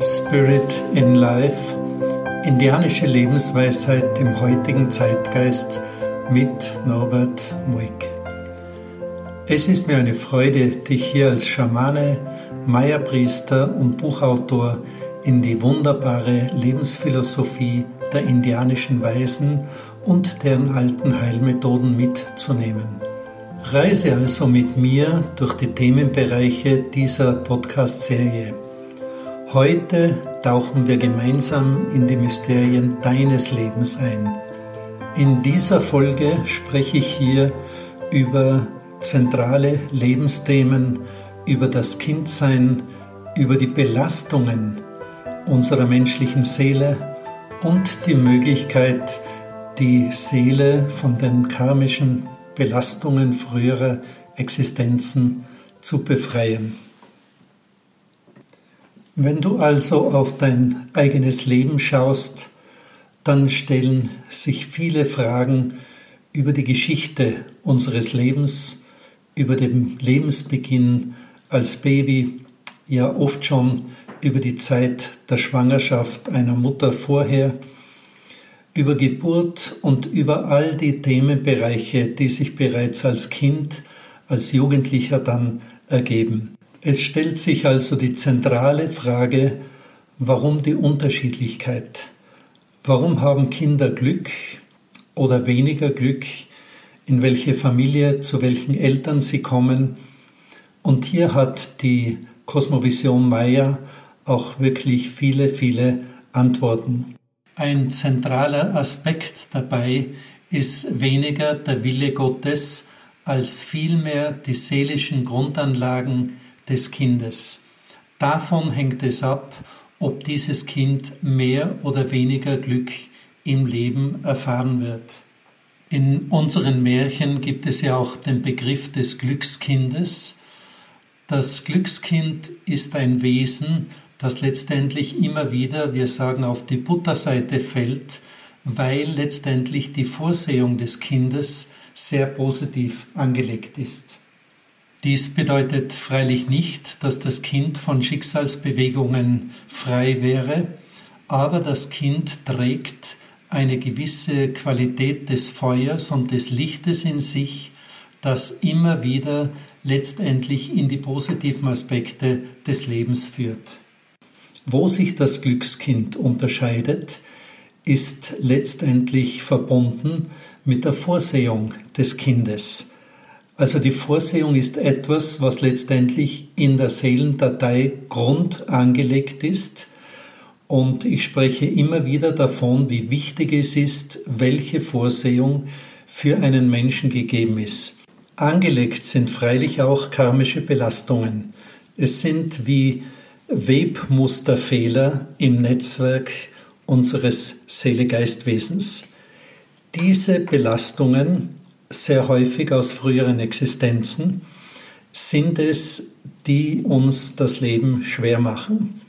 Spirit in Life, indianische Lebensweisheit im heutigen Zeitgeist mit Norbert Muick. Es ist mir eine Freude, dich hier als Schamane, Maya-Priester und Buchautor in die wunderbare Lebensphilosophie der indianischen Weisen und deren alten Heilmethoden mitzunehmen. Reise also mit mir durch die Themenbereiche dieser Podcast-Serie. Heute tauchen wir gemeinsam in die Mysterien deines Lebens ein. In dieser Folge spreche ich hier über zentrale Lebensthemen, über das Kindsein, über die Belastungen unserer menschlichen Seele und die Möglichkeit, die Seele von den karmischen Belastungen früherer Existenzen zu befreien. Wenn du also auf dein eigenes Leben schaust, dann stellen sich viele Fragen über die Geschichte unseres Lebens, über den Lebensbeginn als Baby, ja oft schon über die Zeit der Schwangerschaft einer Mutter vorher, über Geburt und über all die Themenbereiche, die sich bereits als Kind, als Jugendlicher dann ergeben. Es stellt sich also die zentrale Frage, warum die Unterschiedlichkeit? Warum haben Kinder Glück oder weniger Glück? In welche Familie, zu welchen Eltern sie kommen? Und hier hat die Kosmovision Maya auch wirklich viele, viele Antworten. Ein zentraler Aspekt dabei ist weniger der Wille Gottes als vielmehr die seelischen Grundanlagen des Kindes. Davon hängt es ab, ob dieses Kind mehr oder weniger Glück im Leben erfahren wird. In unseren Märchen gibt es ja auch den Begriff des Glückskindes. Das Glückskind ist ein Wesen, das letztendlich immer wieder, wir sagen, auf die Butterseite fällt, weil letztendlich die Vorsehung des Kindes sehr positiv angelegt ist. Dies bedeutet freilich nicht, dass das Kind von Schicksalsbewegungen frei wäre, aber das Kind trägt eine gewisse Qualität des Feuers und des Lichtes in sich, das immer wieder letztendlich in die positiven Aspekte des Lebens führt. Wo sich das Glückskind unterscheidet, ist letztendlich verbunden mit der Vorsehung des Kindes. Also die Vorsehung ist etwas, was letztendlich in der Seelendatei Grund angelegt ist. Und ich spreche immer wieder davon, wie wichtig es ist, welche Vorsehung für einen Menschen gegeben ist. Angelegt sind freilich auch karmische Belastungen. Es sind wie Webmusterfehler im Netzwerk unseres Seele-Geist-Wesens. Diese Belastungen, sehr häufig aus früheren Existenzen, sind es, die uns das Leben schwer machen.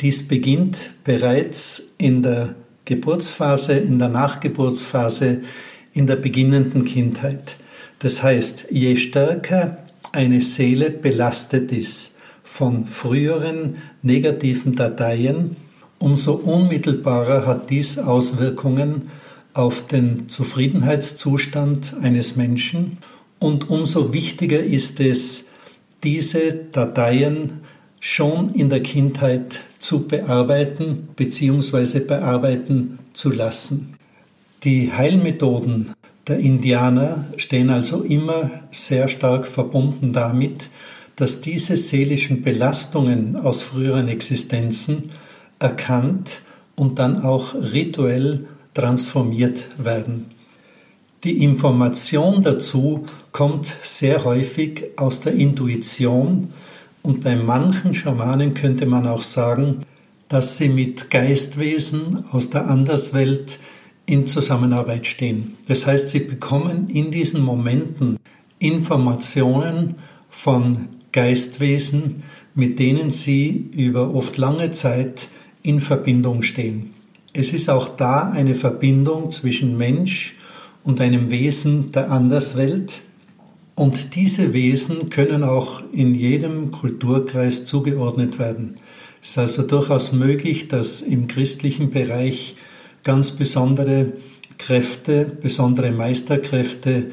Dies beginnt bereits in der Geburtsphase, in der Nachgeburtsphase, in der beginnenden Kindheit. Das heißt, je stärker eine Seele belastet ist, von früheren negativen Dateien, umso unmittelbarer hat dies Auswirkungen auf den Zufriedenheitszustand eines Menschen und umso wichtiger ist es, diese Dateien schon in der Kindheit zu bearbeiten bzw. bearbeiten zu lassen. Die Heilmethoden der Indianer stehen also immer sehr stark verbunden damit, dass diese seelischen Belastungen aus früheren Existenzen erkannt und dann auch rituell transformiert werden. Die Information dazu kommt sehr häufig aus der Intuition und bei manchen Schamanen könnte man auch sagen, dass sie mit Geistwesen aus der Anderswelt in Zusammenarbeit stehen. Das heißt, sie bekommen in diesen Momenten Informationen von Geistwesen, mit denen sie über oft lange Zeit in Verbindung stehen. Es ist auch da eine Verbindung zwischen Mensch und einem Wesen der Anderswelt. Und diese Wesen können auch in jedem Kulturkreis zugeordnet werden. Es ist also durchaus möglich, dass im christlichen Bereich ganz besondere Kräfte, besondere Meisterkräfte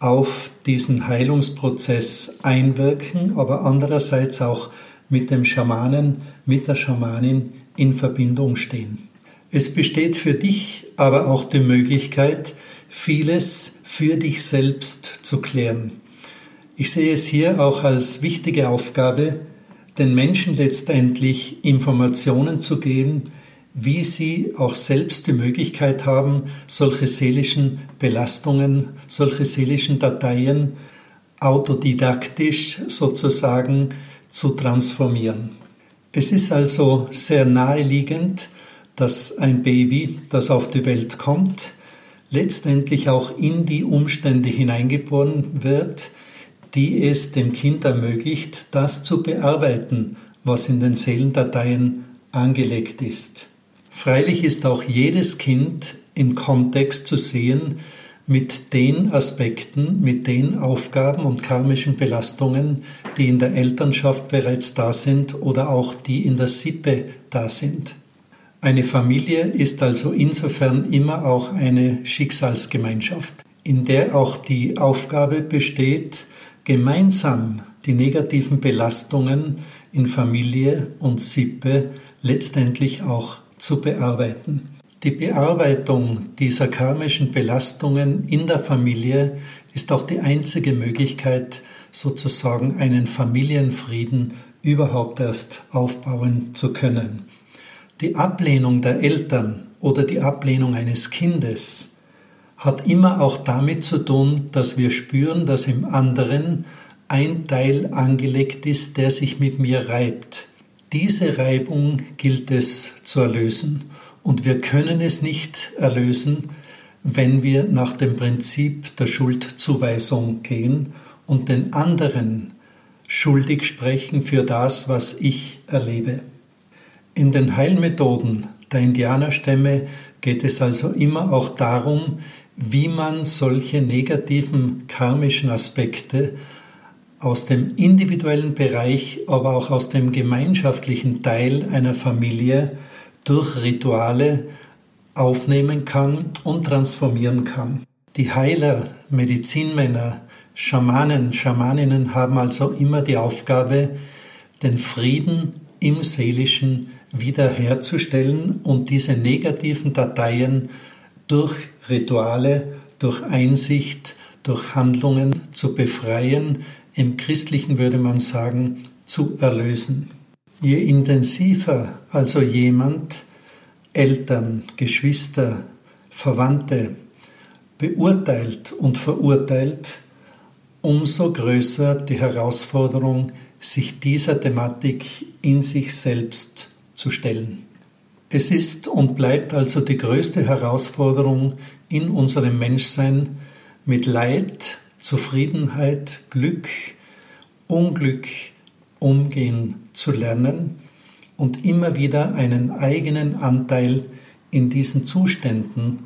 auf diesen Heilungsprozess einwirken, aber andererseits auch mit dem Schamanen, mit der Schamanin in Verbindung stehen. Es besteht für dich aber auch die Möglichkeit, vieles für dich selbst zu klären. Ich sehe es hier auch als wichtige Aufgabe, den Menschen letztendlich Informationen zu geben, wie sie auch selbst die Möglichkeit haben, solche seelischen Belastungen, solche seelischen Dateien autodidaktisch sozusagen zu transformieren. Es ist also sehr naheliegend, dass ein Baby, das auf die Welt kommt, letztendlich auch in die Umstände hineingeboren wird, die es dem Kind ermöglicht, das zu bearbeiten, was in den Seelendateien angelegt ist. Freilich ist auch jedes Kind im Kontext zu sehen mit den Aspekten, mit den Aufgaben und karmischen Belastungen, die in der Elternschaft bereits da sind oder auch die in der Sippe da sind. Eine Familie ist also insofern immer auch eine Schicksalsgemeinschaft, in der auch die Aufgabe besteht, gemeinsam die negativen Belastungen in Familie und Sippe letztendlich auch zu bearbeiten. Die Bearbeitung dieser karmischen Belastungen in der Familie ist auch die einzige Möglichkeit, sozusagen einen Familienfrieden überhaupt erst aufbauen zu können. Die Ablehnung der Eltern oder die Ablehnung eines Kindes hat immer auch damit zu tun, dass wir spüren, dass im anderen ein Teil angelegt ist, der sich mit mir reibt. Diese Reibung gilt es zu erlösen und wir können es nicht erlösen, wenn wir nach dem Prinzip der Schuldzuweisung gehen und den anderen schuldig sprechen für das, was ich erlebe. In den Heilmethoden der Indianerstämme geht es also immer auch darum, wie man solche negativen karmischen Aspekte aus dem individuellen Bereich, aber auch aus dem gemeinschaftlichen Teil einer Familie durch Rituale aufnehmen kann und transformieren kann. Die Heiler, Medizinmänner, Schamanen, Schamaninnen haben also immer die Aufgabe, den Frieden im Seelischen wiederherzustellen und diese negativen Dateien durch Rituale, durch Einsicht, durch Handlungen zu befreien, im Christlichen würde man sagen, zu erlösen. Je intensiver also jemand Eltern, Geschwister, Verwandte beurteilt und verurteilt, umso größer die Herausforderung, sich dieser Thematik in sich selbst zu stellen. Es ist und bleibt also die größte Herausforderung in unserem Menschsein, mit Leid, Zufriedenheit, Glück, Unglück umgehen zu lernen und immer wieder einen eigenen Anteil in diesen Zuständen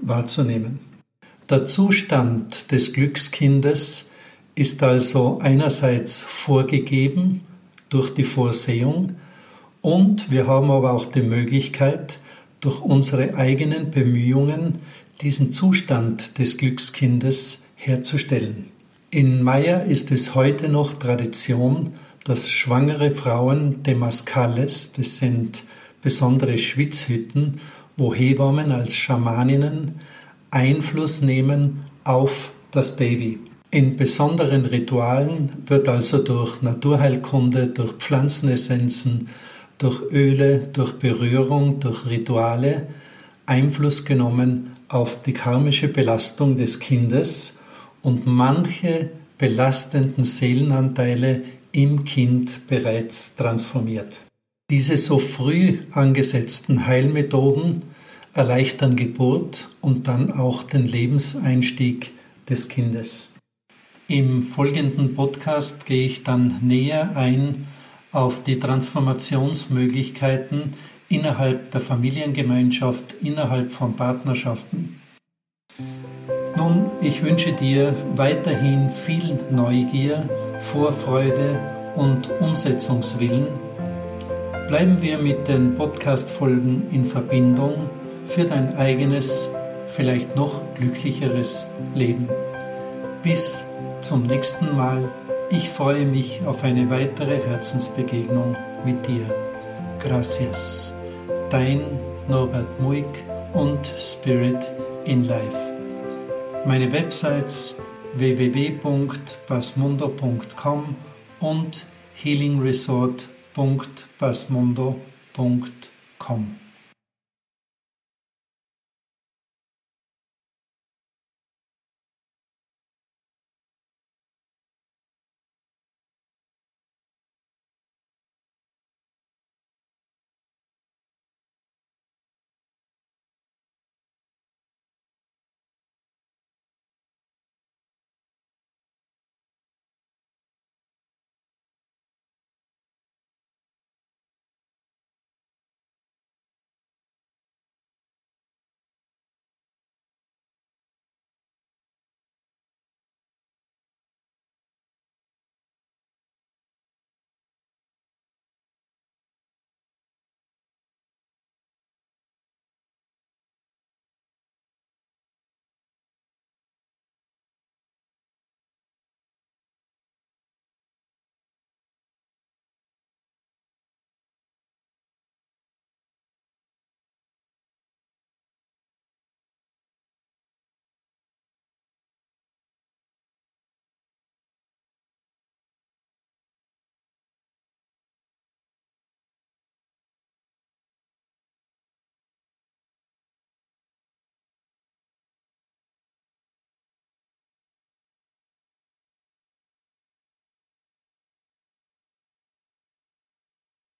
wahrzunehmen. Der Zustand des Glückskindes ist also einerseits vorgegeben durch die Vorsehung und wir haben aber auch die Möglichkeit, durch unsere eigenen Bemühungen diesen Zustand des Glückskindes herzustellen. In Maya ist es heute noch Tradition, dass schwangere Frauen Demascales, das sind besondere Schwitzhütten, wo Hebammen als Schamaninnen Einfluss nehmen auf das Baby. In besonderen Ritualen wird also durch Naturheilkunde, durch Pflanzenessenzen, durch Öle, durch Berührung, durch Rituale Einfluss genommen auf die karmische Belastung des Kindes und manche belastenden Seelenanteile im Kind bereits transformiert. Diese so früh angesetzten Heilmethoden erleichtern Geburt und dann auch den Lebenseinstieg des Kindes. Im folgenden Podcast gehe ich dann näher ein auf die Transformationsmöglichkeiten innerhalb der Familiengemeinschaft, innerhalb von Partnerschaften. Nun, ich wünsche dir weiterhin viel Neugier, Vorfreude und Umsetzungswillen. bleiben wir mit den Podcast-Folgen in Verbindung für dein eigenes, vielleicht noch glücklicheres Leben. Bis zum nächsten Mal. Ich freue mich auf eine weitere Herzensbegegnung mit dir. Gracias. Dein Norbert Muig und Spirit in Life. Meine Websites www.basmundo.com und healingresort.basmundo.com